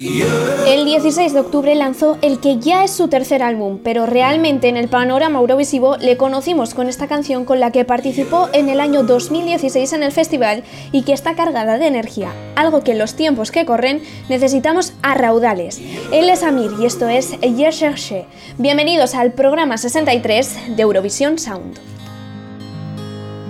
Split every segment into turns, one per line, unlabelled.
El 16 de octubre lanzó el que ya es su tercer álbum, pero realmente en el panorama eurovisivo le conocimos con esta canción con la que participó en el año 2016 en el festival y que está cargada de energía, algo que en los tiempos que corren necesitamos a raudales. Él es Amir y esto es Je. Bienvenidos al programa 63 de Eurovisión Sound.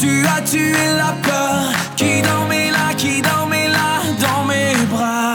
tu as tué la peur. Qui dans mes là, qui dans
Actualidad,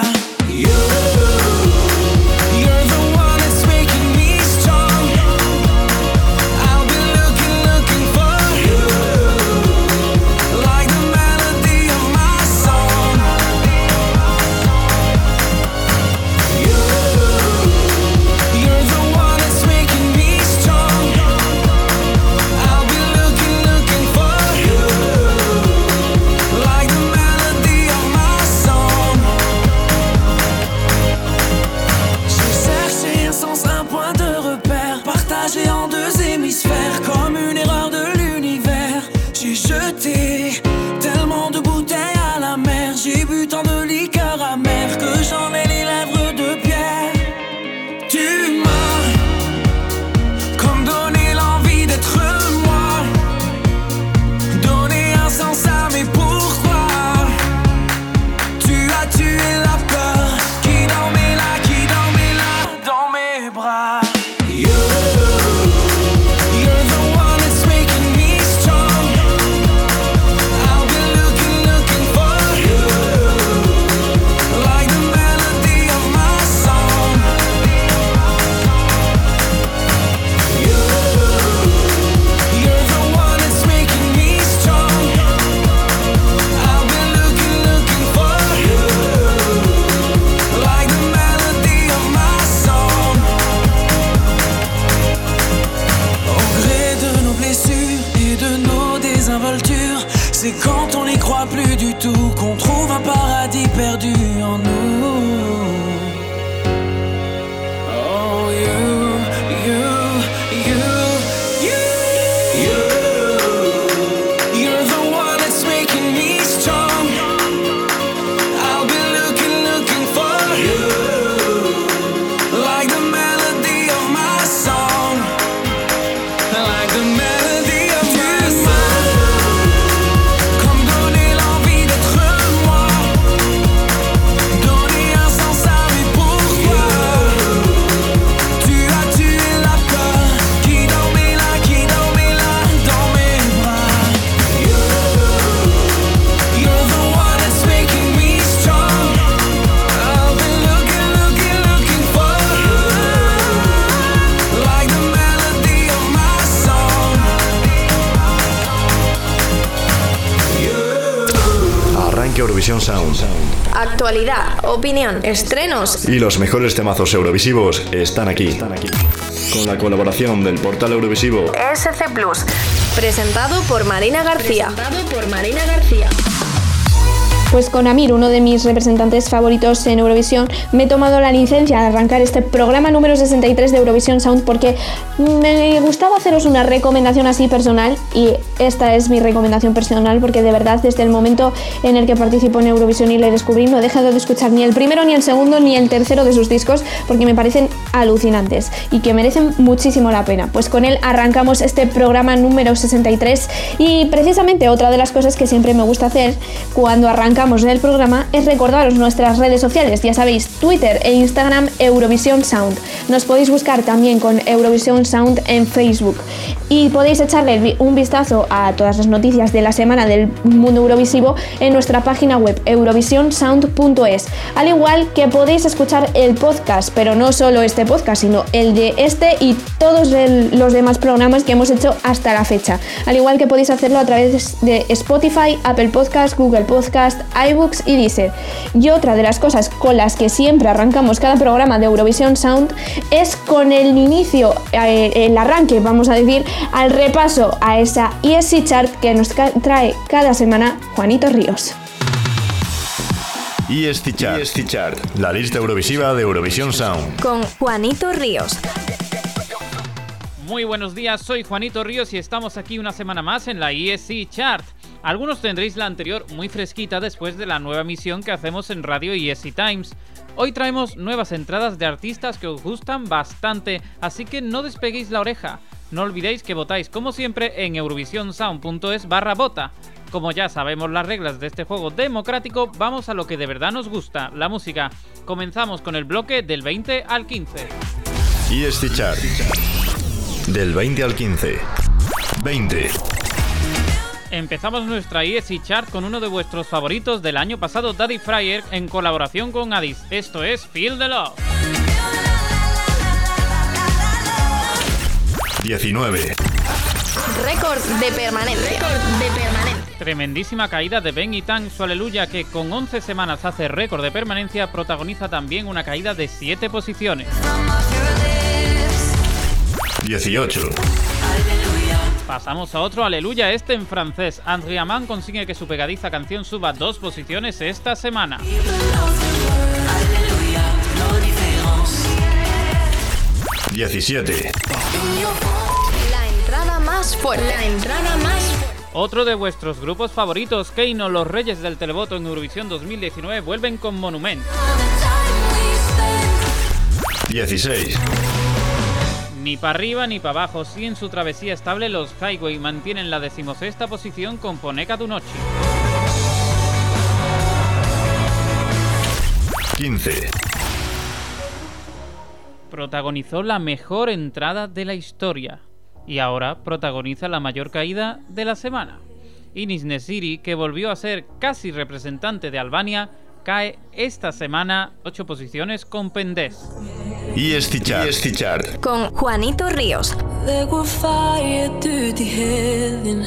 opinión, estrenos.
Y los mejores temazos eurovisivos están aquí. Están aquí. Con la colaboración del portal Eurovisivo
SC Plus. Presentado por Marina García.
Presentado por Marina García.
Pues con Amir, uno de mis representantes favoritos en Eurovisión, me he tomado la licencia de arrancar este programa número 63 de Eurovisión Sound porque me gustaba haceros una recomendación así personal y esta es mi recomendación personal porque de verdad desde el momento en el que participo en Eurovisión y le descubrí no he dejado de escuchar ni el primero, ni el segundo, ni el tercero de sus discos porque me parecen alucinantes y que merecen muchísimo la pena. Pues con él arrancamos este programa número 63 y precisamente otra de las cosas que siempre me gusta hacer cuando arranca en el programa es recordaros nuestras redes sociales, ya sabéis, Twitter e Instagram Eurovisión Sound. Nos podéis buscar también con Eurovisión Sound en Facebook y podéis echarle un vistazo a todas las noticias de la semana del mundo eurovisivo en nuestra página web eurovisionsound.es. Al igual que podéis escuchar el podcast, pero no solo este podcast, sino el de este y todos los demás programas que hemos hecho hasta la fecha. Al igual que podéis hacerlo a través de Spotify, Apple Podcast, Google Podcast, iBooks y Deezer. Y otra de las cosas con las que siempre arrancamos cada programa de Eurovisión Sound es con el inicio, eh, el arranque, vamos a decir, al repaso a esa ESC Chart que nos trae cada semana Juanito Ríos.
ESC Chart, ESC Chart, la lista eurovisiva de Eurovisión Sound.
Con Juanito Ríos.
Muy buenos días, soy Juanito Ríos y estamos aquí una semana más en la ESC Chart. Algunos tendréis la anterior muy fresquita después de la nueva misión que hacemos en Radio ESC Times. Hoy traemos nuevas entradas de artistas que os gustan bastante, así que no despeguéis la oreja. No olvidéis que votáis como siempre en eurovisionsound.es barra vota. Como ya sabemos las reglas de este juego democrático, vamos a lo que de verdad nos gusta, la música. Comenzamos con el bloque del 20 al 15.
ESC Chart. Del 20 al 15. 20.
Empezamos nuestra ESC Chart con uno de vuestros favoritos del año pasado, Daddy Fryer, en colaboración con Addis. Esto es Feel the Love.
19.
Récord de permanencia. Récord de permanencia.
Tremendísima caída de Ben y Tang, su aleluya, que con 11 semanas hace récord de permanencia, protagoniza también una caída de 7 posiciones.
18.
Pasamos a otro aleluya, este en francés. Andrea Mann consigue que su pegadiza canción suba dos posiciones esta semana.
17.
La entrada más fuerte. La entrada más fuerte.
Otro de vuestros grupos favoritos, Keino, los Reyes del Televoto en Eurovisión 2019, vuelven con Monument.
16.
Ni para arriba ni para abajo, si en su travesía estable los Highway mantienen la decimosexta posición con Poneka du Noche.
15.
Protagonizó la mejor entrada de la historia y ahora protagoniza la mayor caída de la semana. Inis Nesiri, que volvió a ser casi representante de Albania, cae esta semana 8 posiciones con
Chart. ESC Chart.
Con Juanito Ríos.
Det går färget ut i helgen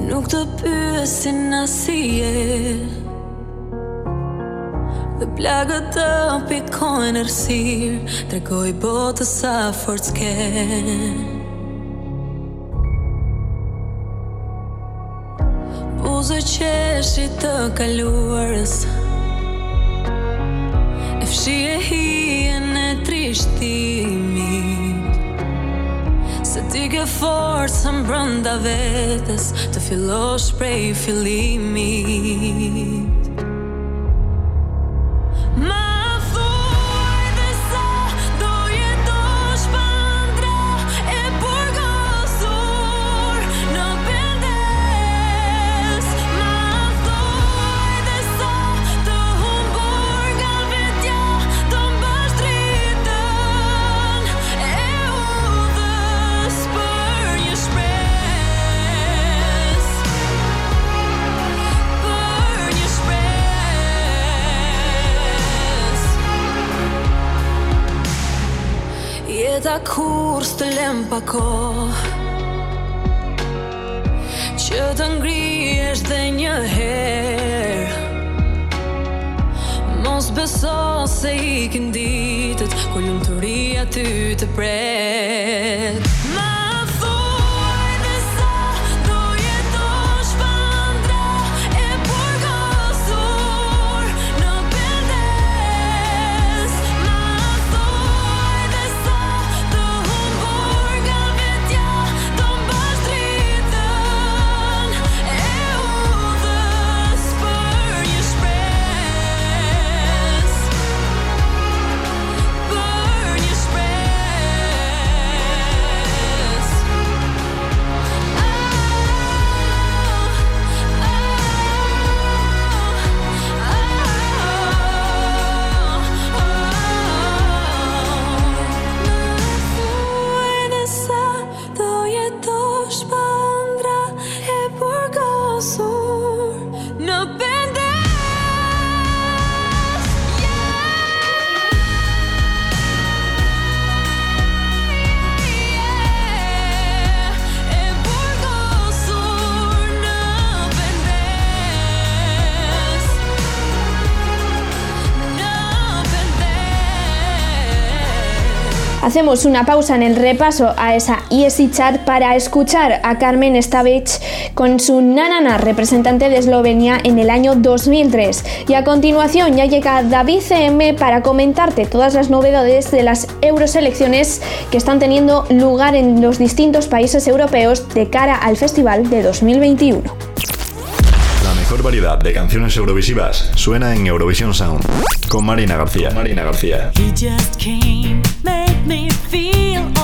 Nog ta busene sier Det ble gått opp i går båt og sa Buzë qeshit të kaluarës. E fshi e hien e trishtimit. Se ti ke forcën brënda vetës Të fillosh prej fillimit jem pa ko Që të ngrijesh dhe një her Mos beso se i kënditët Kur lumë të ri aty të pret.
Hacemos una pausa en el repaso a esa ESI Chart para escuchar a Carmen Stavich con su Nanana, representante de Eslovenia en el año 2003. Y a continuación ya llega David CM para comentarte todas las novedades de las euroselecciones que están teniendo lugar en los distintos países europeos de cara al festival de 2021.
La mejor variedad de canciones eurovisivas suena en Eurovisión Sound con Marina García. Marina García. me feel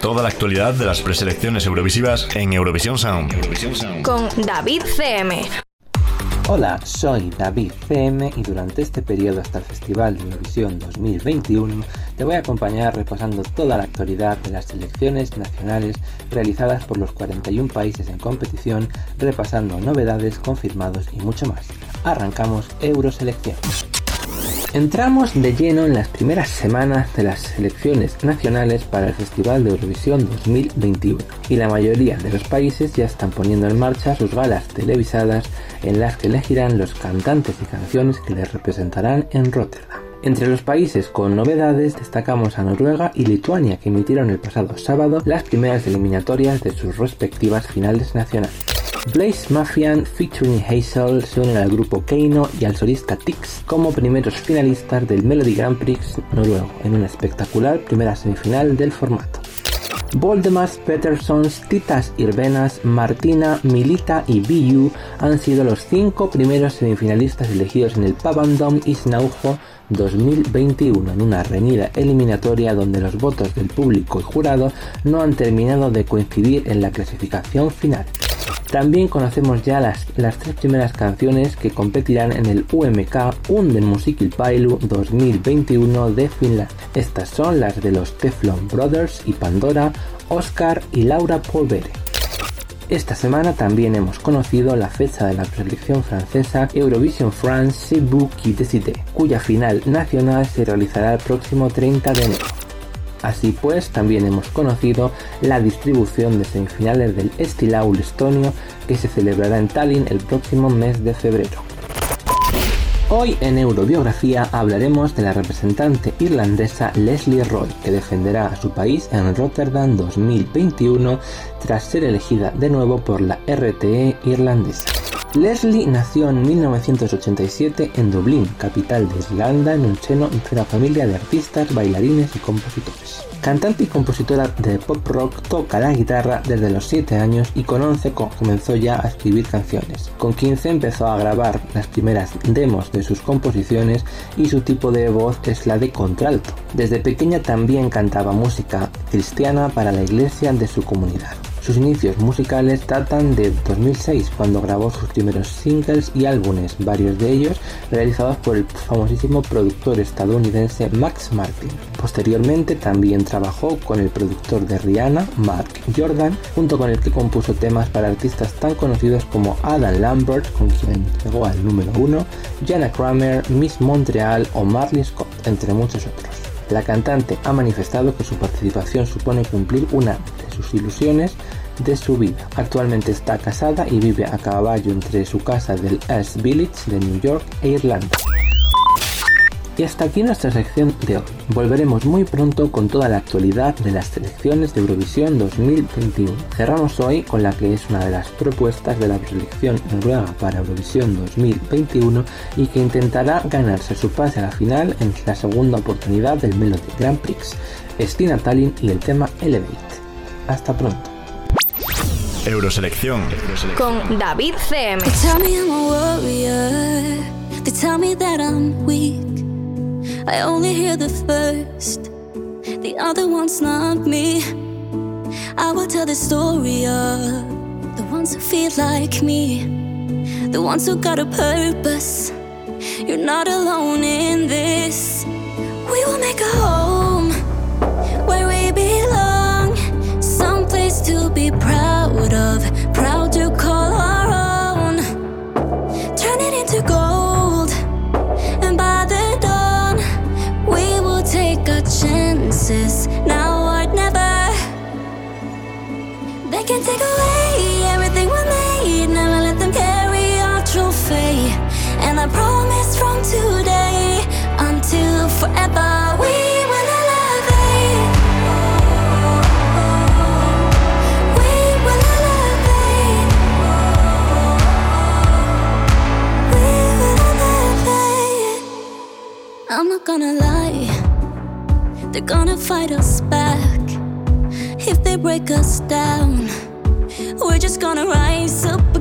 Toda la actualidad de las preselecciones eurovisivas en Eurovisión Sound.
Con David CM.
Hola, soy David CM y durante este periodo hasta el Festival de Eurovisión 2021 te voy a acompañar repasando toda la actualidad de las selecciones nacionales realizadas por los 41 países en competición, repasando novedades, confirmados y mucho más. Arrancamos Euroselección. Entramos de lleno en las primeras semanas de las selecciones nacionales para el Festival de Eurovisión 2021 y la mayoría de los países ya están poniendo en marcha sus galas televisadas en las que elegirán los cantantes y canciones que les representarán en Rotterdam. Entre los países con novedades destacamos a Noruega y Lituania que emitieron el pasado sábado las primeras eliminatorias de sus respectivas finales nacionales. Blaze Mafian featuring Hazel se unen al grupo Keino y al solista Tix como primeros finalistas del Melody Grand Prix noruego en una espectacular primera semifinal del formato. Voldemars Petersons, Titas Irvenas, Martina, Milita y BU han sido los cinco primeros semifinalistas elegidos en el Pavandom Isnaujo 2021 en una reñida eliminatoria donde los votos del público y jurado no han terminado de coincidir en la clasificación final. También conocemos ya las, las tres primeras canciones que competirán en el UMK Unden Musikilpailu 2021 de Finlandia. Estas son las de los Teflon Brothers y Pandora, Oscar y Laura Polvere. Esta semana también hemos conocido la fecha de la preselección francesa Eurovision France C'est vous cuya final nacional se realizará el próximo 30 de enero. Así pues, también hemos conocido la distribución de semifinales del Estilaul estonio que se celebrará en Tallinn el próximo mes de febrero. Hoy en Eurobiografía hablaremos de la representante irlandesa Leslie Roy, que defenderá a su país en Rotterdam 2021 tras ser elegida de nuevo por la RTE irlandesa. Leslie nació en 1987 en Dublín, capital de Irlanda, en un seno de una familia de artistas, bailarines y compositores. Cantante y compositora de pop rock, toca la guitarra desde los 7 años y con 11 comenzó ya a escribir canciones. Con 15 empezó a grabar las primeras demos de sus composiciones y su tipo de voz es la de contralto. Desde pequeña también cantaba música cristiana para la iglesia de su comunidad. Sus inicios musicales datan de 2006, cuando grabó sus primeros singles y álbumes, varios de ellos realizados por el famosísimo productor estadounidense Max Martin. Posteriormente también trabajó con el productor de Rihanna, Mark Jordan, junto con el que compuso temas para artistas tan conocidos como Adam Lambert, con quien llegó al número uno, Jana Kramer, Miss Montreal o Marley Scott, entre muchos otros. La cantante ha manifestado que su participación supone cumplir una de sus ilusiones de su vida. Actualmente está casada y vive a caballo entre su casa del East Village de New York e Irlanda. Y hasta aquí nuestra sección de hoy. Volveremos muy pronto con toda la actualidad de las selecciones de Eurovisión 2021. Cerramos hoy con la que es una de las propuestas de la selección noruega para Eurovisión 2021 y que intentará ganarse su pase a la final en la segunda oportunidad del Melody Grand Prix, Stina Tallinn y el tema Elevate. Hasta pronto.
Euroselección.
Con David CM.
I only hear the first, the other one's not me. I will tell the story of the ones who feel like me, the ones who got a purpose. You're not alone in this. We will make a home where we belong, to be proud of, proud to call our own. Turn it into gold. And by the dawn, we will take our chances now or never. They can take away everything we made, never let them carry our trophy. And I promise from today until forever we gonna fight us back if they break us down. We're just gonna rise up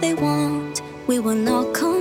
They won't, we will not come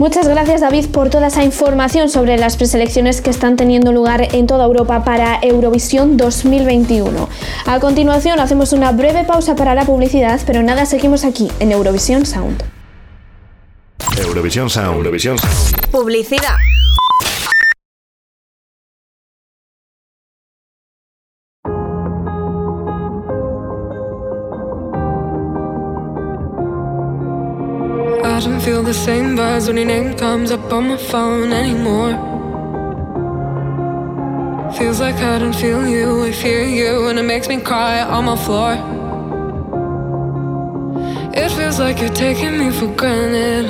Muchas gracias David por toda esa información sobre las preselecciones que están teniendo lugar en toda Europa para Eurovisión 2021. A continuación hacemos una breve pausa para la publicidad, pero nada, seguimos aquí en Eurovisión Sound.
Eurovisión Sound. Eurovisión Sound.
Publicidad.
Same when your name comes up on my phone anymore. Feels like I don't feel you, I fear you, and it makes me cry on my floor. It feels like you're taking me for granted.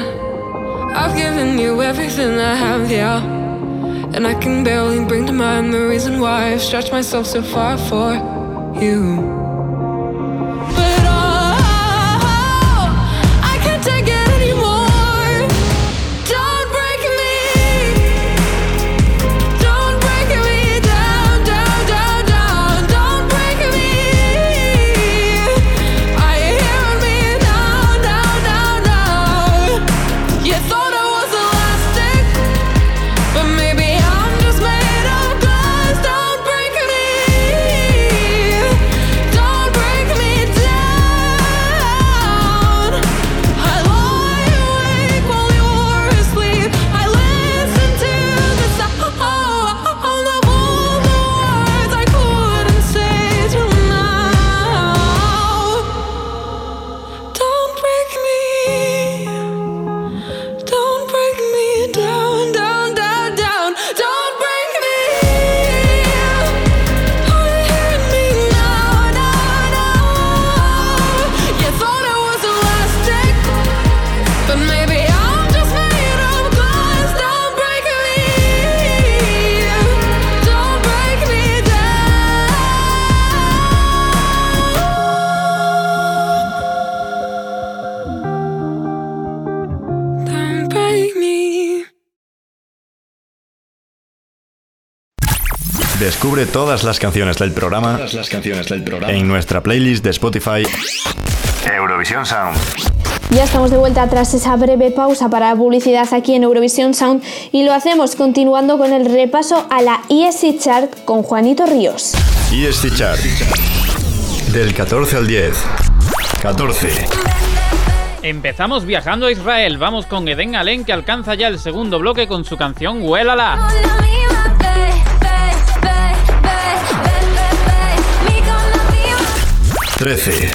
I've given you everything I have, yeah. And I can barely bring to mind the reason why I've stretched myself so far for you.
Descubre todas las canciones del programa,
Todas las canciones del programa.
en nuestra playlist de Spotify Eurovisión Sound.
Ya estamos de vuelta tras esa breve pausa para publicidad aquí en Eurovisión Sound y lo hacemos continuando con el repaso a la ESC Chart con Juanito Ríos.
ESC Chart. Del 14 al 10. 14.
Empezamos viajando a Israel. Vamos con Eden Allen que alcanza ya el segundo bloque con su canción Huélala.
13.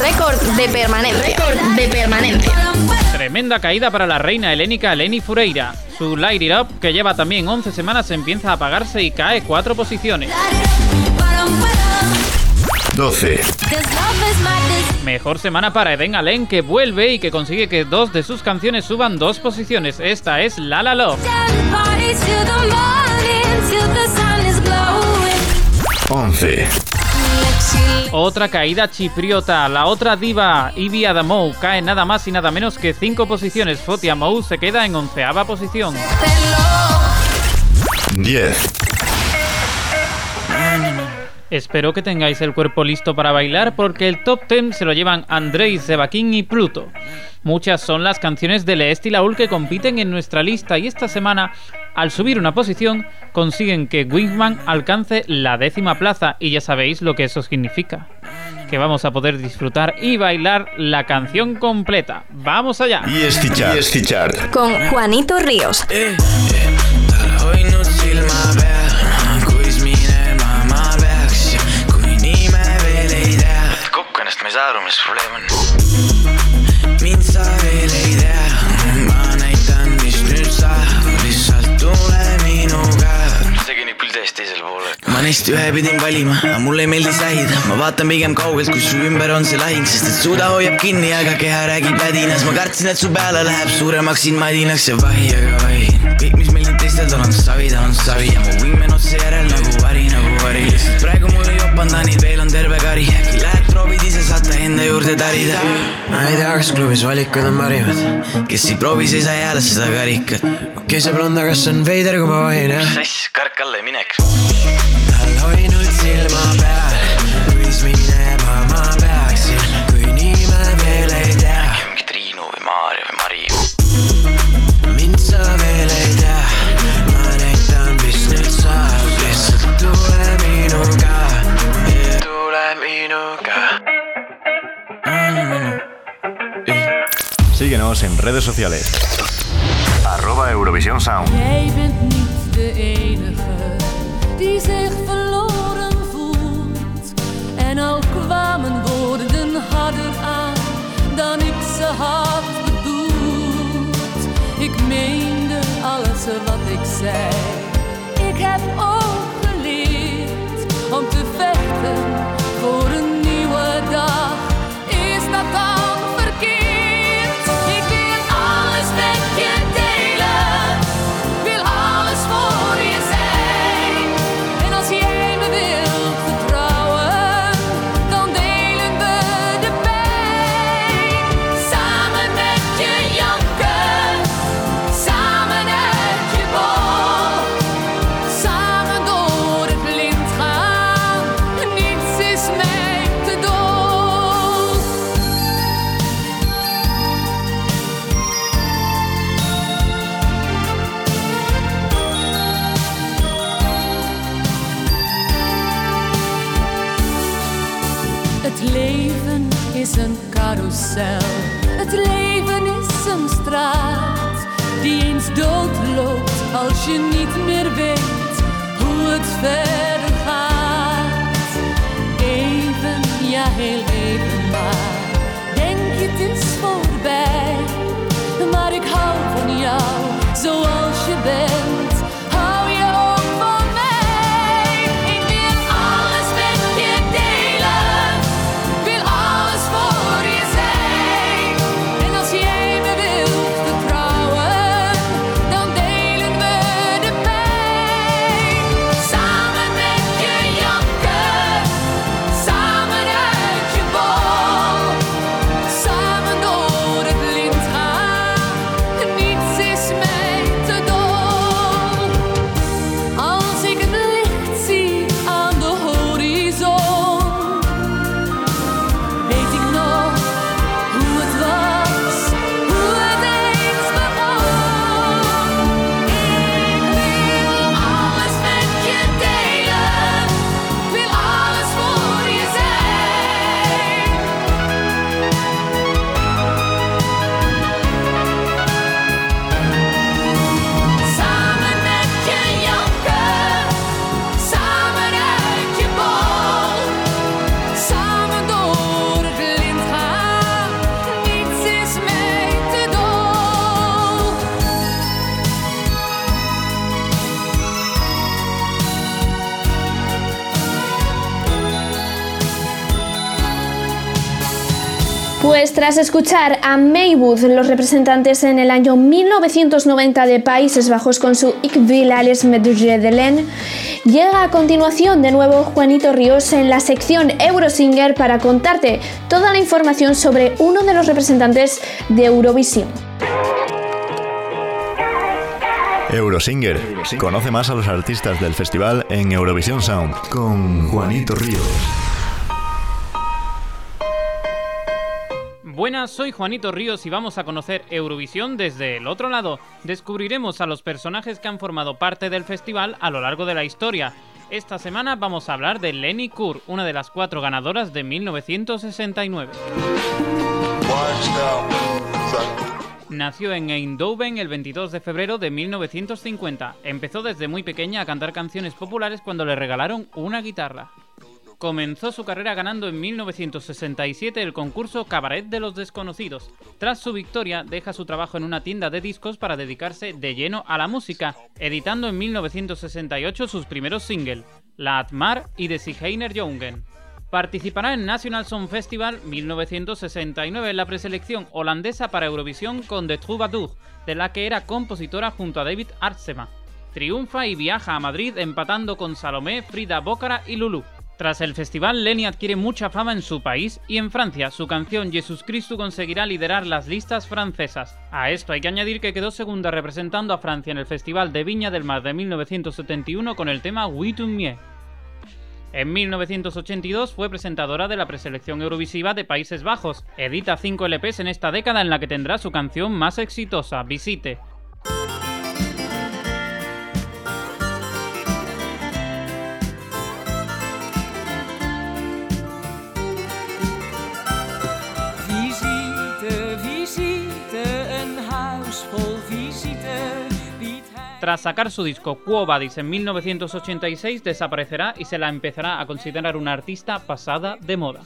Récord de permanencia. Récord de permanencia.
Tremenda caída para la reina helénica Eleni Fureira. Su Light It Up, que lleva también 11 semanas, empieza a apagarse y cae 4 posiciones.
12.
Mejor semana para Eden Allen, que vuelve y que consigue que dos de sus canciones suban dos posiciones. Esta es La La Love.
11.
Otra caída chipriota. La otra diva, Ivy Adamou, cae nada más y nada menos que 5 posiciones. Foti Amou se queda en onceava posición.
10.
Espero que tengáis el cuerpo listo para bailar porque el top 10 se lo llevan Andrei Zebakin y Pluto. Muchas son las canciones de Leest y Laul que compiten en nuestra lista y esta semana, al subir una posición, consiguen que Wingman alcance la décima plaza y ya sabéis lo que eso significa. Que vamos a poder disfrutar y bailar la canción completa. ¡Vamos allá!
Chart. ESC Chart.
Con Juanito Ríos.
silma neist ühe pidin valima, aga mulle ei meeldi sähida, ma vaatan pigem kaugelt, kui su ümber on see lahing, sest et suda hoiab kinni, aga keha räägib vädinas, ma kartsin, et su peale läheb suuremaks siin madinaks ja vahi, aga vahi. kõik, mis meil nüüd teistel on, on savi, ta on savi ja mu wingman otse järel nagu vari, nagu vari. praegu mul ei jopanda, neid veel on terve kari, äkki lähed proovid ise, saate enda juurde tarida. ma ei tea, kas klubis valikud on parimad, kes ei proovi, see ei saa jälle seda karikat. okei okay,, see blond, aga kas on veider, kui ma vahin, jah? sass, kark alla ja mineks. Tal hoidnud silma peal, kuis minema ma peaksin, kui nii me veel ei tea. mingi Triinu või Maarja või Mari. mind sa veel ei tea, ma näitan, mis nüüd saab, lihtsalt tule minuga, tule minuga.
Síguenos en redes sociales. Arroba Eurovisión Sound.
Jij bent niet de enige die zich verloren voelt. En al kwamen woorden harder aan dan ik ze had bedoeld. Ik meende alles wat ik zei. Ik heb ook
tras escuchar a Maywood, los representantes en el año 1990 de Países Bajos con su Ik wil alles met Jedelen, llega a continuación de nuevo Juanito Ríos en la sección Eurosinger para contarte toda la información sobre uno de los representantes de Eurovisión.
Eurosinger. Conoce más a los artistas del festival en Eurovisión Sound con Juanito Ríos.
Buenas, soy Juanito Ríos y vamos a conocer Eurovisión desde el otro lado. Descubriremos a los personajes que han formado parte del festival a lo largo de la historia. Esta semana vamos a hablar de Lenny Kur, una de las cuatro ganadoras de 1969. Nació en Eindhoven el 22 de febrero de 1950. Empezó desde muy pequeña a cantar canciones populares cuando le regalaron una guitarra. Comenzó su carrera ganando en 1967 el concurso Cabaret de los Desconocidos. Tras su victoria, deja su trabajo en una tienda de discos para dedicarse de lleno a la música, editando en 1968 sus primeros singles, La Atmar y De Sigeiner Jungen. Participará en National Song Festival 1969 en la preselección holandesa para Eurovisión con The Troubadour, de la que era compositora junto a David Artsema. Triunfa y viaja a Madrid empatando con Salomé, Frida Bócara y Lulu. Tras el festival, Lenny adquiere mucha fama en su país y en Francia. Su canción Jesús Cristo conseguirá liderar las listas francesas. A esto hay que añadir que quedó segunda representando a Francia en el Festival de Viña del Mar de 1971 con el tema Oui tu mieux. En 1982 fue presentadora de la preselección Eurovisiva de Países Bajos. Edita 5 LPs en esta década en la que tendrá su canción más exitosa, Visite. Tras sacar su disco Quo Vadis en 1986, desaparecerá y se la empezará a considerar una artista pasada de moda.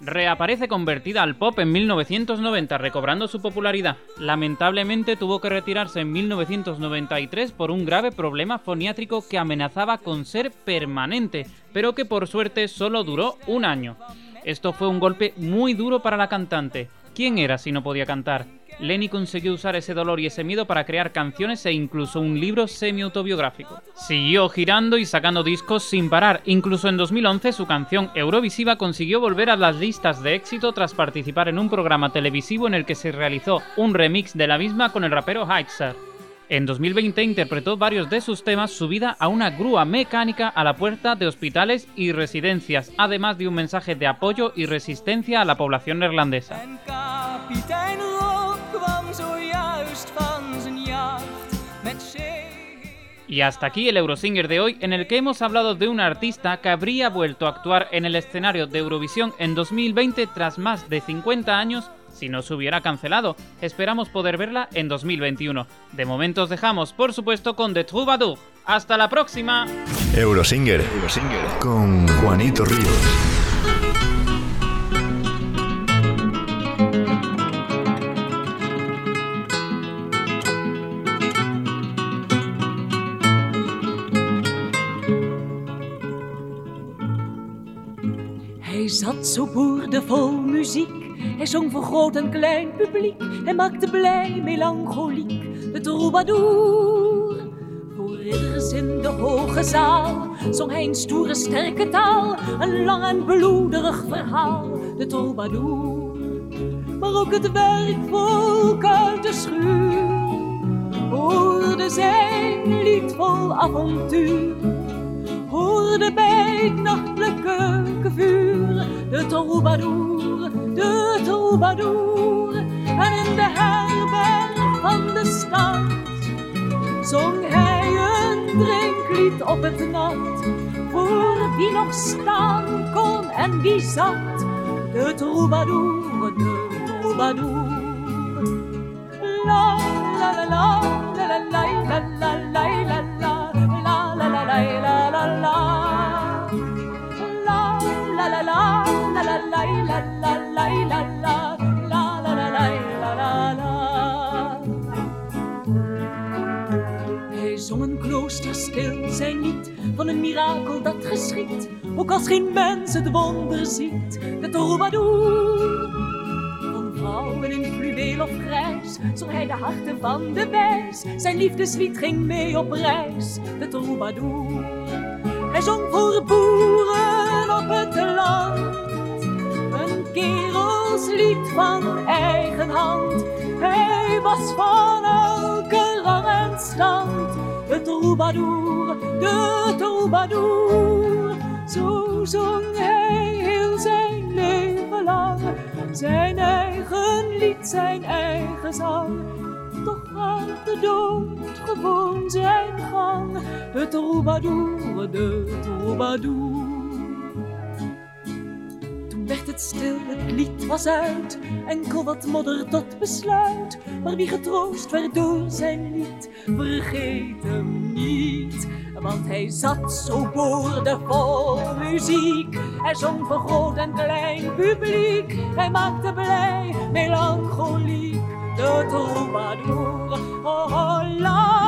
Reaparece convertida al pop en 1990, recobrando su popularidad. Lamentablemente tuvo que retirarse en 1993 por un grave problema foniátrico que amenazaba con ser permanente, pero que por suerte solo duró un año. Esto fue un golpe muy duro para la cantante. ¿Quién era si no podía cantar? Lenny consiguió usar ese dolor y ese miedo para crear canciones e incluso un libro semi-autobiográfico. Siguió girando y sacando discos sin parar, incluso en 2011 su canción Eurovisiva consiguió volver a las listas de éxito tras participar en un programa televisivo en el que se realizó un remix de la misma con el rapero Heizer. En 2020 interpretó varios de sus temas subida a una grúa mecánica a la puerta de hospitales y residencias, además de un mensaje de apoyo y resistencia a la población neerlandesa. Y hasta aquí el Eurosinger de hoy, en el que hemos hablado de una artista que habría vuelto a actuar en el escenario de Eurovisión en 2020 tras más de 50 años si no se hubiera cancelado. Esperamos poder verla en 2021. De momento os dejamos, por supuesto, con The Troubadour. ¡Hasta la próxima!
Eurosinger, Eurosinger. con Juanito Ríos.
Zat zo boerdevol muziek. Hij zong voor groot en klein publiek. Hij maakte blij, melancholiek, de troubadour. Voor ridders in de hoge zaal zong hij een stoere, sterke taal. Een lang en bloederig verhaal, de troubadour. Maar ook het werkvolk uit de schuur hoorde zijn lied vol avontuur hoorde bij het nachtelijke vuur de troubadour, de troubadour. En in de herberg van de stad zong hij een drinklied op het nat. Voor wie nog staan kon en wie zat, de troubadour, de troubadour. La la la la la la la la la la la la la la la la Hij zong een klooster stil zijn lied van een mirakel dat geschiet, ook als geen mens het wonder ziet. De troubadour in fluweel of grijs zong hij de harten van de wijs. Zijn liefdeslied ging mee op reis, de troubadour. Hij zong voor boeren op het land, een kerelslied van eigen hand. Hij was van elke rang en stand, de troubadour, de troubadour. Zo zong hij heel zijn leven lang, zijn eigen lied, zijn eigen zang. Toch gaat de dood gewoon zijn gang, de troubadour, de troubadour. Stil, het lied was uit, enkel wat modder tot besluit. Maar wie getroost werd door zijn lied, vergeet hem niet. Want hij zat zo boordevol muziek. Hij zong voor groot en klein publiek. Hij maakte blij, melancholiek, de troubadour. Oh, oh,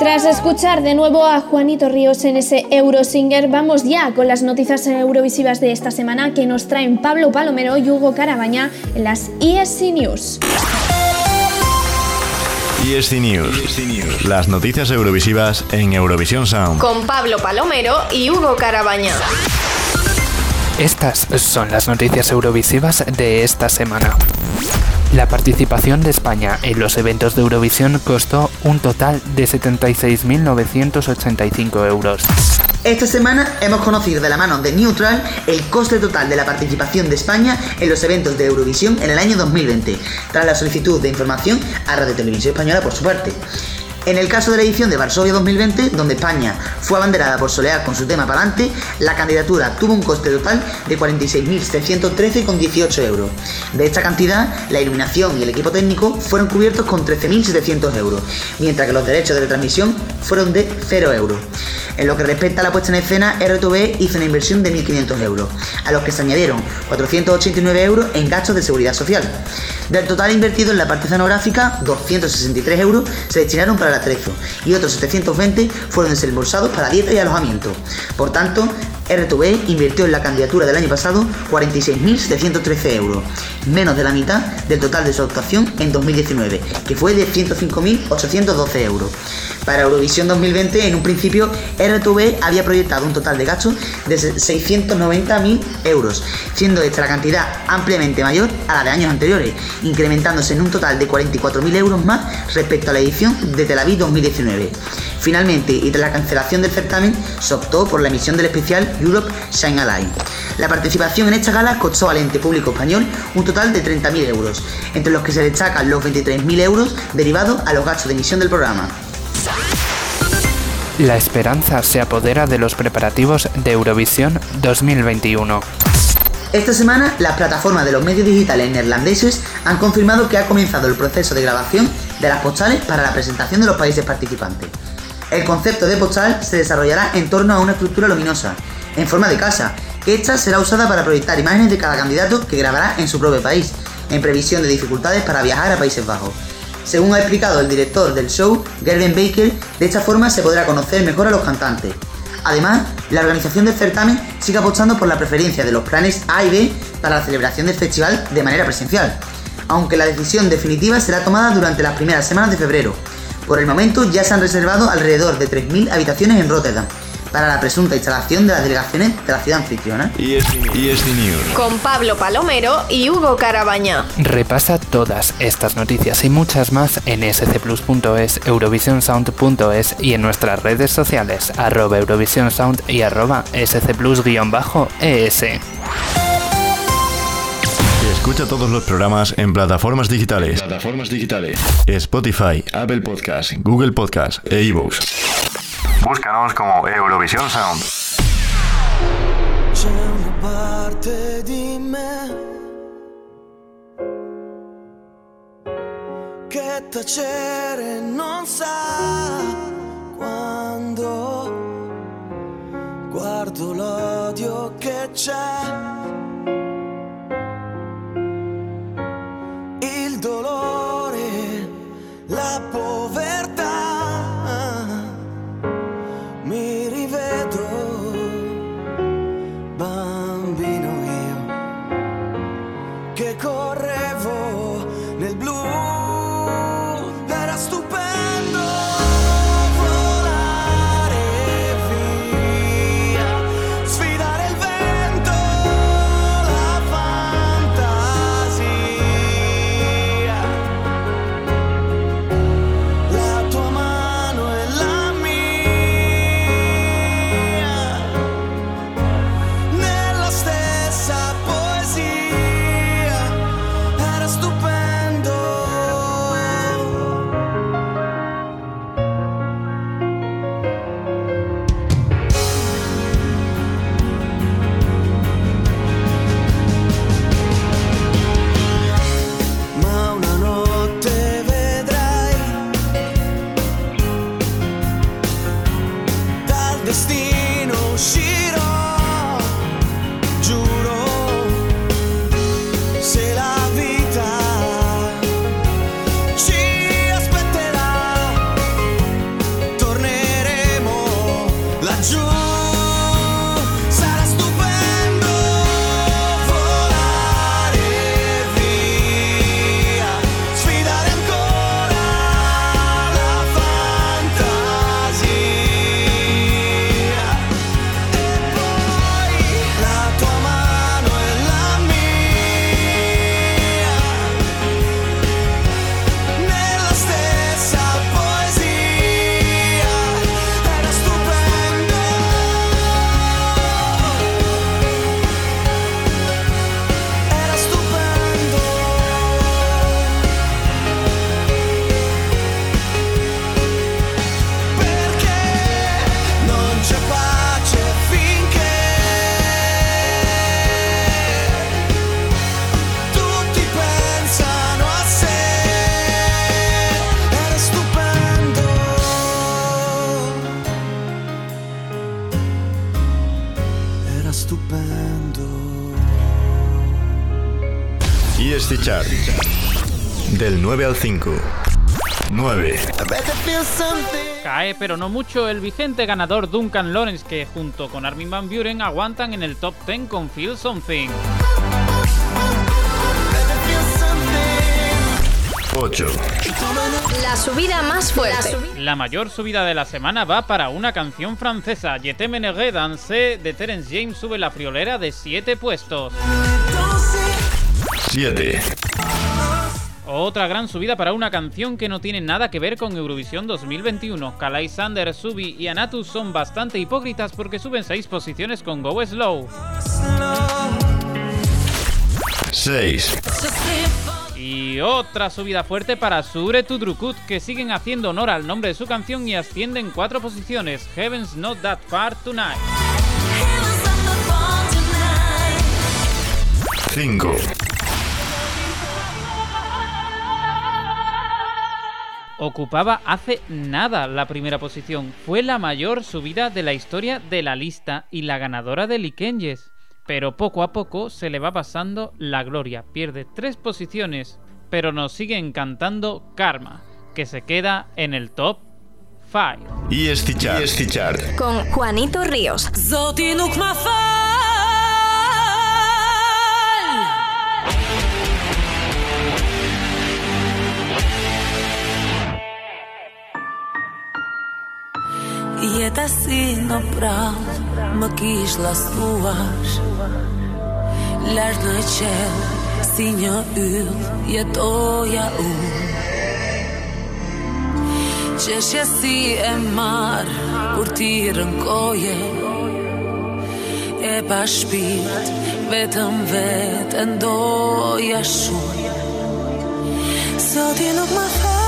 Tras escuchar de nuevo a Juanito Ríos en ese Eurosinger, vamos ya con las noticias eurovisivas de esta semana que nos traen Pablo Palomero y Hugo Carabaña en las ESC News.
ESC News. Las noticias eurovisivas en Eurovisión Sound.
Con Pablo Palomero y Hugo Carabaña.
Estas son las noticias eurovisivas de esta semana. La participación de España en los eventos de Eurovisión costó un total de 76.985 euros.
Esta semana hemos conocido de la mano de Neutral el coste total de la participación de España en los eventos de Eurovisión en el año 2020, tras la solicitud de información a Radio Televisión Española por su parte. En el caso de la edición de Varsovia 2020, donde España fue abanderada por Solear con su tema Palante, la candidatura tuvo un coste total de 46.713,18 euros. De esta cantidad, la iluminación y el equipo técnico fueron cubiertos con 13.700 euros, mientras que los derechos de retransmisión fueron de 0 euros. En lo que respecta a la puesta en escena, RTV hizo una inversión de 1.500 euros, a los que se añadieron 489 euros en gastos de seguridad social. Del total invertido en la parte escenográfica, 263 euros se destinaron para el atrezo y otros 720 fueron desembolsados para dieta y alojamiento. Por tanto, RTV invirtió en la candidatura del año pasado 46.713 euros, menos de la mitad del total de su actuación en 2019, que fue de 105.812 euros. Para Eurovisión 2020, en un principio, RTV había proyectado un total de gastos de 690.000 euros, siendo esta la cantidad ampliamente mayor a la de años anteriores, incrementándose en un total de 44.000 euros más respecto a la edición de Tel Aviv 2019. Finalmente, y tras la cancelación del certamen, se optó por la emisión del especial Europe Shine Alive. La participación en esta gala costó al ente público español un total de 30.000 euros, entre los que se destacan los 23.000 euros derivados a los gastos de emisión del programa.
La esperanza se apodera de los preparativos de Eurovisión 2021.
Esta semana, las plataformas de los medios digitales neerlandeses han confirmado que ha comenzado el proceso de grabación de las postales para la presentación de los países participantes. El concepto de postal se desarrollará en torno a una estructura luminosa, en forma de casa, esta será usada para proyectar imágenes de cada candidato que grabará en su propio país, en previsión de dificultades para viajar a Países Bajos. Según ha explicado el director del show, Gerben Baker, de esta forma se podrá conocer mejor a los cantantes. Además, la organización del certamen sigue apostando por la preferencia de los planes A y B para la celebración del festival de manera presencial, aunque la decisión definitiva será tomada durante las primeras semanas de febrero. Por el momento ya se han reservado alrededor de 3.000 habitaciones en Rotterdam para la presunta instalación de las delegaciones de la ciudad anfitriona.
ESC News.
Con Pablo Palomero y Hugo Carabaña.
Repasa todas estas noticias y muchas más en scplus.es, eurovisionsound.es y en nuestras redes sociales, arroba eurovisionsound y arroba scplus-es.
Escucha todos los programas en plataformas digitales. Plataformas digitales. Spotify, Apple Podcast, Google Podcast e iVoox. Búscanos como Eurovisión Sound.
C'è una parte di me che tacere non sa quando guardo l'odio che c'è.
9 al 5. 9.
Cae, pero no mucho, el vigente ganador Duncan Lawrence, que junto con Armin Van Buren aguantan en el top 10 con Feel Something.
8.
La subida más fuerte.
La mayor subida de la semana va para una canción francesa. Je te menerai danse de Terence James sube la friolera de 7 puestos.
7.
Otra gran subida para una canción que no tiene nada que ver con Eurovisión 2021. Kalai Sander, Subi y Anatus son bastante hipócritas porque suben 6 posiciones con Go Slow.
6.
Y otra subida fuerte para Sure Tudrukut, que siguen haciendo honor al nombre de su canción y ascienden 4 posiciones. Heaven's Not That Far Tonight.
5.
Ocupaba hace nada la primera posición. Fue la mayor subida de la historia de la lista y la ganadora de Likenjes. Pero poco a poco se le va pasando la gloria. Pierde tres posiciones, pero nos sigue encantando Karma, que se queda en el top 5.
ESC Chart. ESC Chart.
Con Juanito Ríos.
jeta si në prallë Më kish lastuash. Lartë në qelë Si një yllë Jetoja unë. Qeshja si e marë Kur ti rënkoje. E pa shpirt Vetëm vetë Ndoja shumë. Sot i nuk më
fa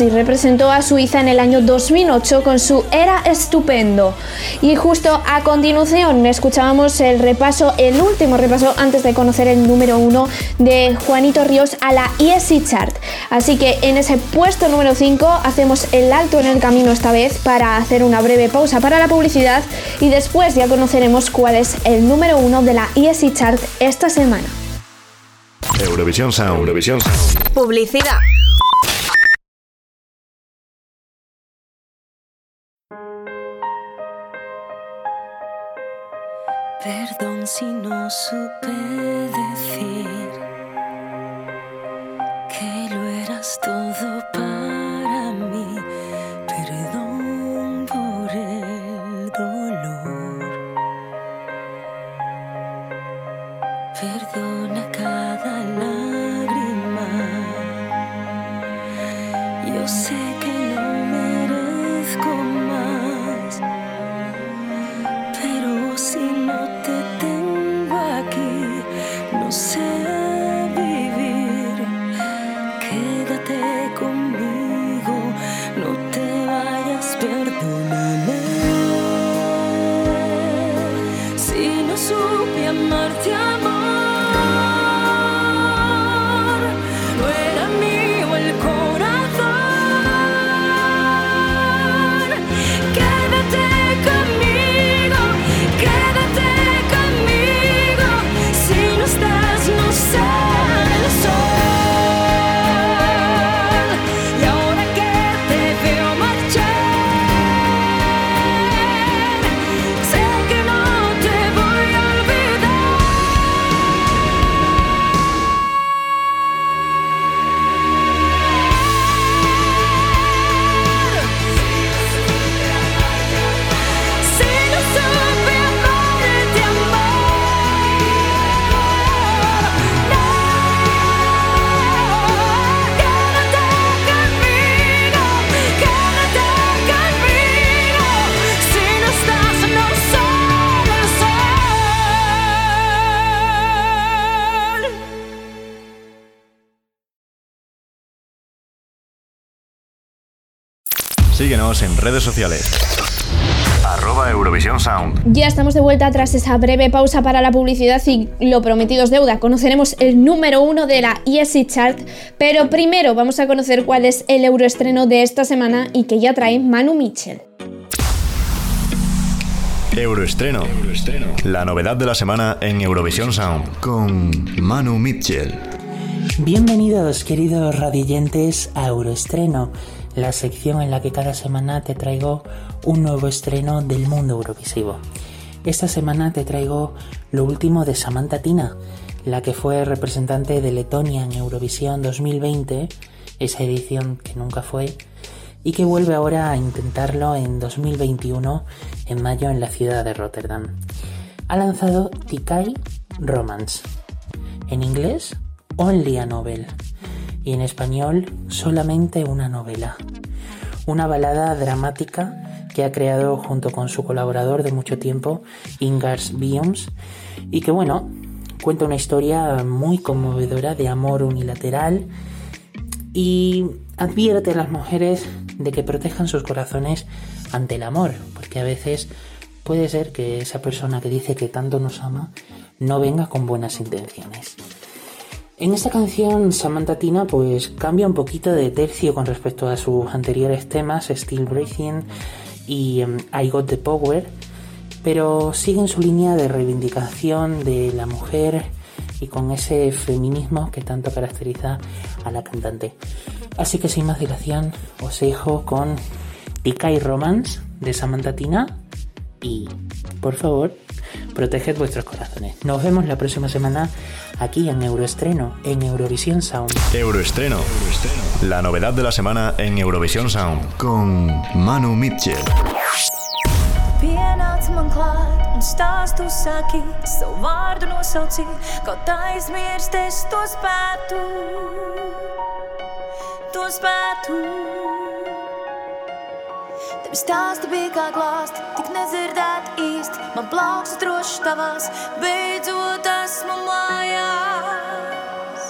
y representó a Suiza en el año 2008 con su Era Estupendo. Y justo a continuación escuchábamos el repaso, el último repaso antes de conocer el número uno de Juanito Ríos a la ESI Chart. Así que en ese puesto número 5 hacemos el alto en el camino esta vez para hacer una breve pausa para la publicidad y después ya conoceremos cuál es el número uno de la ESI Chart esta semana.
Eurovisión Sound, Eurovisión Sound.
Publicidad.
si no supe decir que lo eras todo para mí. Perdón por el dolor. Perdona cada lágrima. Yo sé
redes sociales. Arroba Sound.
Ya estamos de vuelta tras esa breve pausa para la publicidad y lo prometido es deuda. Conoceremos el número uno de la ESI Chart, pero primero vamos a conocer cuál es el euroestreno de esta semana y que ya trae Manu Mitchell.
Euroestreno. La novedad de la semana en Eurovisión Sound con Manu Mitchell.
Bienvenidos, queridos radillentes, a Euroestreno, la sección en la que cada semana te traigo un nuevo estreno del mundo eurovisivo. Esta semana te traigo lo último de Samantha Tina, la que fue representante de Letonia en Eurovisión 2020, esa edición que nunca fue, y que vuelve ahora a intentarlo en 2021, en mayo, en la ciudad de Rotterdam. Ha lanzado Tikai Romance. En inglés, Only a Novel. Y en español, solamente una novela. Una balada dramática que ha creado junto con su colaborador de mucho tiempo, Ingars Bioms, y que bueno, cuenta una historia muy conmovedora de amor unilateral y advierte a las mujeres de que protejan sus corazones ante el amor, porque a veces puede ser que esa persona que dice que tanto nos ama no venga con buenas intenciones. En esta canción Samantha Tina pues cambia un poquito de tercio con respecto a sus anteriores temas Still Breathing y um, I Got the Power, pero sigue en su línea de reivindicación de la mujer y con ese feminismo que tanto caracteriza a la cantante. Así que sin más dilación os dejo con Tika y Romance de Samantha Tina y por favor proteged vuestros corazones. Nos vemos la próxima semana aquí en Euroestreno, en Eurovisión Sound.
Euroestreno. La novedad de la semana en Eurovisión Sound con Manu Mitchell.
Pienāc man klāt un stāstu saki, savu vārdu nosauci, kaut aizmirst es to spētu, to spētu. Tev stāsti bija kā glāsti, tik nedzirdēt īsti, man plauks droši tavās, beidzot esmu mājās,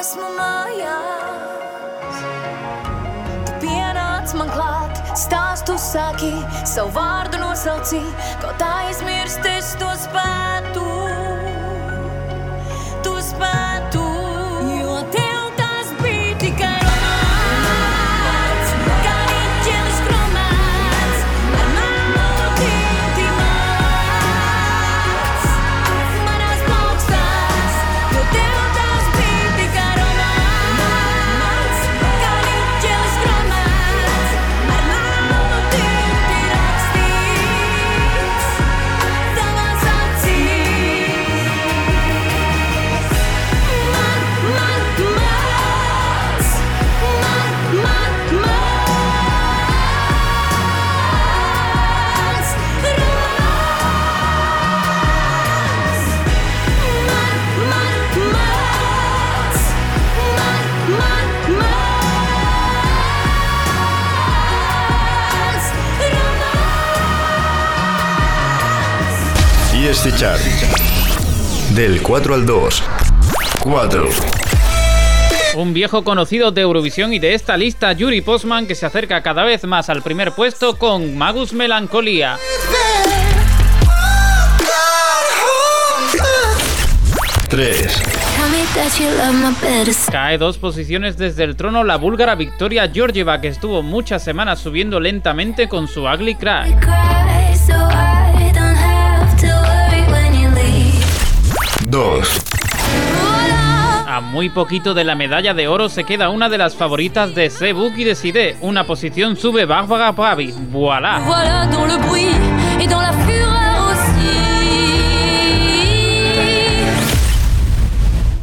esmu mājās. Tu pienāc man klāt, stāstu saki, savu vārdu nosauci, kaut aizmirst es to spētu,
este chart. Del 4 al 2. 4.
Un viejo conocido de Eurovisión y de esta lista, Yuri Postman, que se acerca cada vez más al primer puesto con Magus Melancolía.
3.
Cae dos posiciones desde el trono la búlgara Victoria Georgieva, que estuvo muchas semanas subiendo lentamente con su Ugly Cry.
2.
A muy poquito de la medalla de oro se queda una de las favoritas de Sebuk y de Side. Una posición sube Barbara Pravi. ¡Voilà!
Voilà dans le bruit et dans la fureur aussi.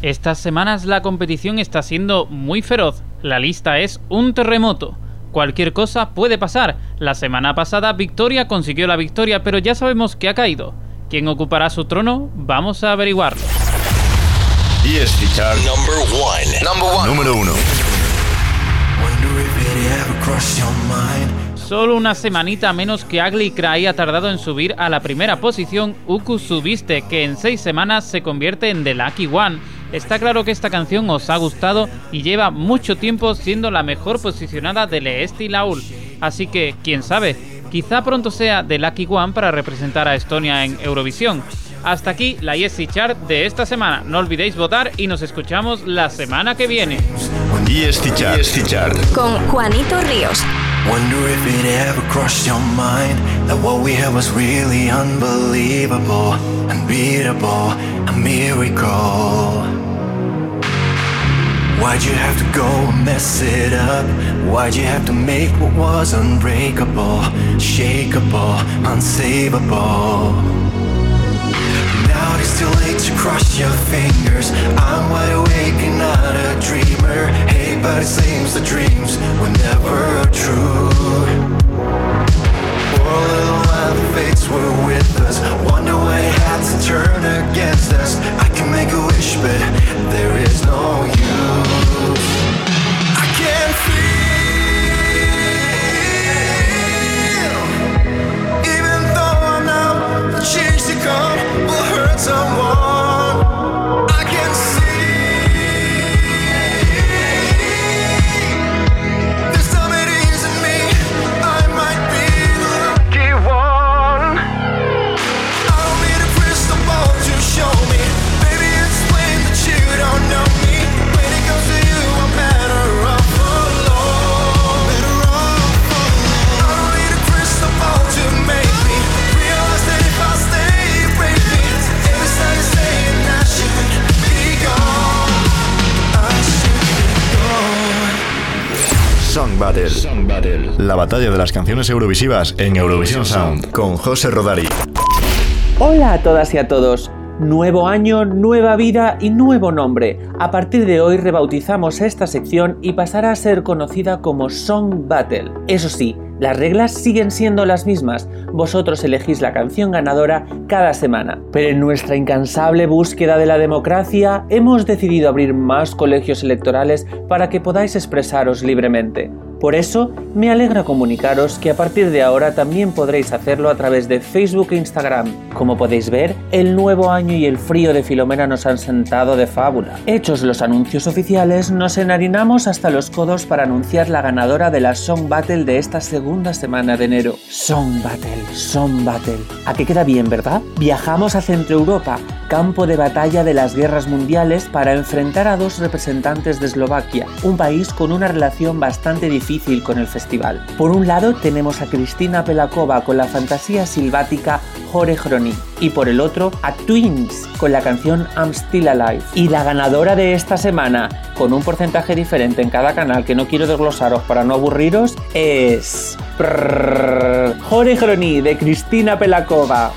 Estas semanas la competición está siendo muy feroz. La lista es un terremoto. Cualquier cosa puede pasar. La semana pasada Victoria consiguió la victoria, pero ya sabemos que ha caído. ¿Quién ocupará su trono? Vamos a averiguarlo.
Y chart.
Number one. Number one.
Número 1.
Solo una semanita menos que Ugly Cry ha tardado en subir a la primera posición Uku Subiste, que en seis semanas se convierte en The Lucky One. Está claro que esta canción os ha gustado y lleva mucho tiempo siendo la mejor posicionada de Leesti Laul. Así que, quién sabe, Quizá pronto sea The Lucky One para representar a Estonia en Eurovisión. Hasta aquí la ESC Chart de esta semana. No olvidéis votar y nos escuchamos la semana que viene.
ESC Chart. ESC Chart.
Con Juanito Ríos.
Wonder if it ever crossed your mind that what we had was really unbelievable, unbeatable, a miracle. Why'd you have to go and mess it up? Why'd you have to make what was unbreakable, shakeable, unsavable? Now it's too late to cross your fingers. I'm wide awake and not a dreamer. Hey, but it seems the dreams were never true. A little while, the fates were with us. Wonder why it had to turn against us. I can make a wish, but there is no
batalla de las canciones eurovisivas en Eurovisión Sound con José Rodari.
Hola a todas y a todos. Nuevo año, nueva vida y nuevo nombre. A partir de hoy rebautizamos esta sección y pasará a ser conocida como Song Battle. Eso sí, las reglas siguen siendo las mismas. Vosotros elegís la canción ganadora cada semana. Pero en nuestra incansable búsqueda de la democracia, hemos decidido abrir más colegios electorales para que podáis expresaros libremente. Por eso, me alegra comunicaros que a partir de ahora también podréis hacerlo a través de Facebook e Instagram. Como podéis ver, el nuevo año y el frío de Filomena nos han sentado de fábula. Hechos los anuncios oficiales, nos enharinamos hasta los codos para anunciar la ganadora de la Song Battle de esta segunda semana de enero. Song Battle, Song Battle. ¿A qué queda bien, verdad? Viajamos a Centro Europa, campo de batalla de las guerras mundiales para enfrentar a dos representantes de Eslovaquia, un país con una relación bastante difícil con el festival. Por un lado tenemos a Cristina Pelakova con la fantasía silvática Jore Hroni y por el otro a Twins con la canción I'm Still Alive. Y la ganadora de esta semana, con un porcentaje diferente en cada canal que no quiero desglosaros para no aburriros, es... Jore Hroni de Cristina Pelakova.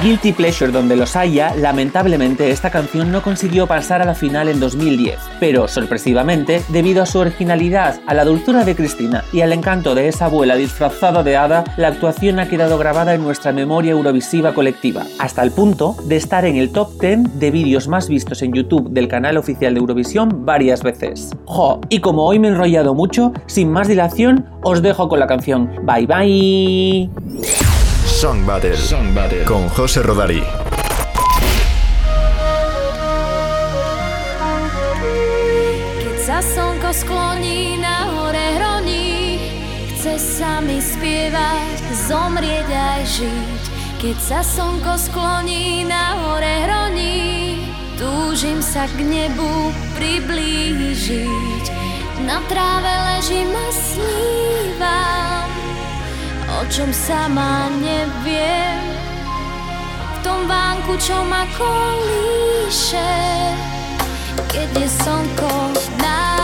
Guilty Pleasure donde los haya, lamentablemente esta canción no consiguió pasar a la final en 2010, pero sorpresivamente, debido a su originalidad, a la dulzura de Cristina y al encanto de esa abuela disfrazada de hada, la actuación ha quedado grabada en nuestra memoria eurovisiva colectiva, hasta el punto de estar en el top 10 de vídeos más vistos en YouTube del canal oficial de Eurovisión varias veces. ¡Jo! Y como hoy me he enrollado mucho, sin más dilación, os dejo con la canción. Bye bye.
Song Battle, con José Rodari.
Keď sa slnko skloní na hore hroní, chce sa mi spievať, zomrieť aj žiť. Keď sa slnko skloní na hore hroní, túžim sa k nebu priblížiť. Na tráve ležím a snívam, o čom sama neviem. V tom vánku, čo ma kolíše, keď je slnko najnižšie.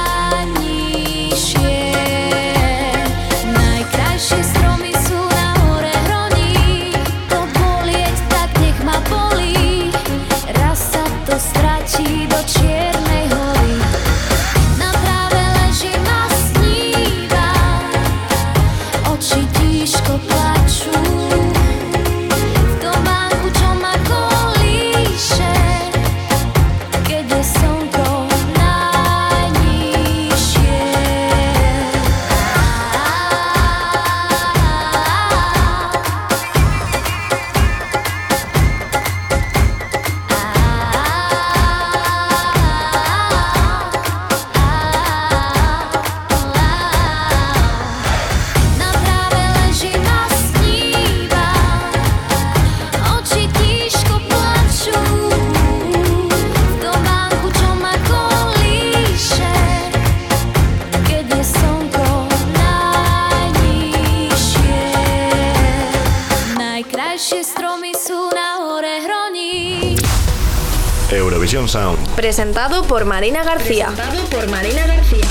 Presentado por Marina García.
Presentado por Marina García.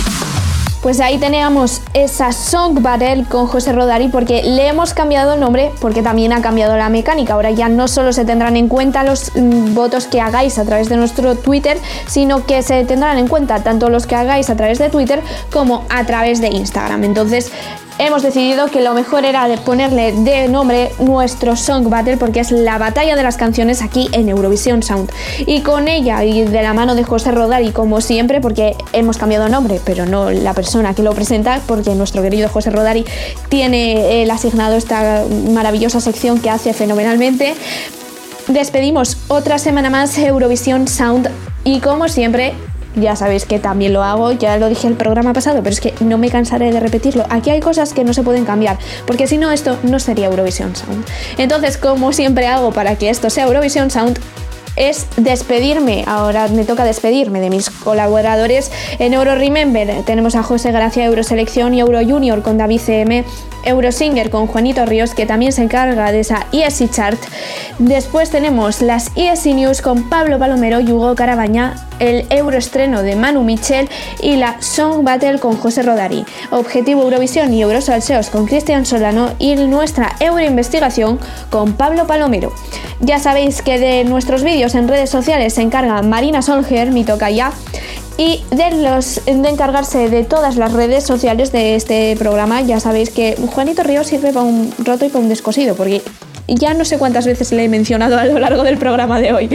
Pues ahí teníamos esa Song Battle con José Rodari porque le hemos cambiado el nombre porque también ha cambiado la mecánica. Ahora ya no solo se tendrán en cuenta los mm, votos que hagáis a través de nuestro Twitter, sino que se tendrán en cuenta tanto los que hagáis a través de Twitter como a través de Instagram. Entonces hemos decidido que lo mejor era ponerle de nombre nuestro Song Battle porque es la batalla de las canciones aquí en Eurovisión Sound. Y con ella y de la mano de José Rodari, como siempre, porque hemos cambiado nombre, pero no la persona que lo presenta, porque nuestro querido José Rodari tiene el asignado esta maravillosa sección que hace fenomenalmente. Despedimos otra semana más Eurovisión Sound y como siempre ya sabéis que también lo hago, ya lo dije el programa pasado, pero es que no me cansaré de repetirlo. Aquí hay cosas que no se pueden cambiar, porque si no esto no sería Eurovisión Sound. Entonces, como siempre hago para que esto sea Eurovisión Sound, es despedirme. Ahora me toca despedirme de mis colaboradores en Euro Remember. Tenemos a José Gracia Euroselección y Euro Junior con David CM, Eurosinger con Juanito Ríos, que también se encarga de esa ESI Chart. Después tenemos las ESI News con Pablo Palomero y Hugo Carabaña, el Euroestreno de Manu Michel y la Song Battle con José Rodari. Objetivo Eurovisión y Eurosalseos con Cristian Solano y nuestra Euroinvestigación con Pablo Palomero. Ya sabéis que de nuestros vídeos en redes sociales se encarga Marina Solger, mi tocaya, y de, los, de encargarse de todas las redes sociales de este programa, ya sabéis que Juanito Ríos sirve para un roto y para un descosido, porque ya no sé cuántas veces le he mencionado a lo largo del programa de hoy,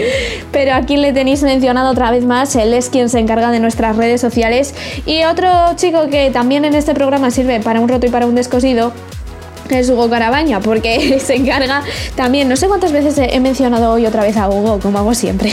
pero aquí le tenéis mencionado otra vez más, él es quien se encarga de nuestras redes sociales. Y otro chico que también en este programa sirve para un roto y para un descosido es Hugo Carabaña, porque se encarga también, no sé cuántas veces he mencionado hoy otra vez a Hugo, como hago siempre,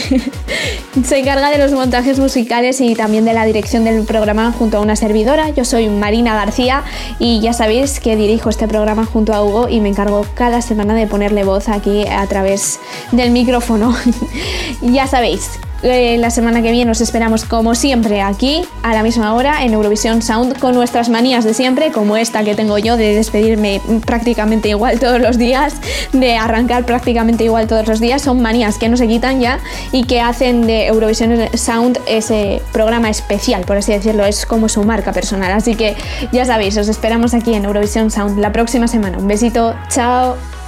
se encarga de los montajes musicales y también de la dirección del programa junto a una servidora. Yo soy Marina García y ya sabéis que dirijo este programa junto a Hugo y me encargo cada semana de ponerle voz aquí a través del micrófono. ya sabéis, eh, la semana que viene os esperamos como siempre aquí a la misma hora en Eurovisión Sound con nuestras manías de siempre, como esta que tengo yo de despedirme prácticamente igual todos los días, de arrancar prácticamente igual todos los días. Son manías que no se quitan ya y que hacen de Eurovisión Sound ese programa especial, por así decirlo, es como su marca personal. Así que ya sabéis, os esperamos aquí en Eurovisión Sound la próxima semana. Un besito, chao.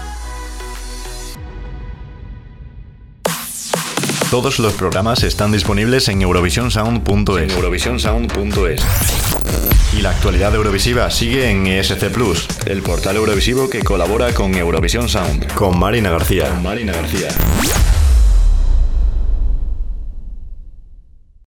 Todos los programas están disponibles en eurovisionsound.es. eurovisionsound.es. Y la actualidad eurovisiva sigue en ESC Plus, el portal eurovisivo que colabora con Eurovisión Sound. Con Marina García. Con Marina García.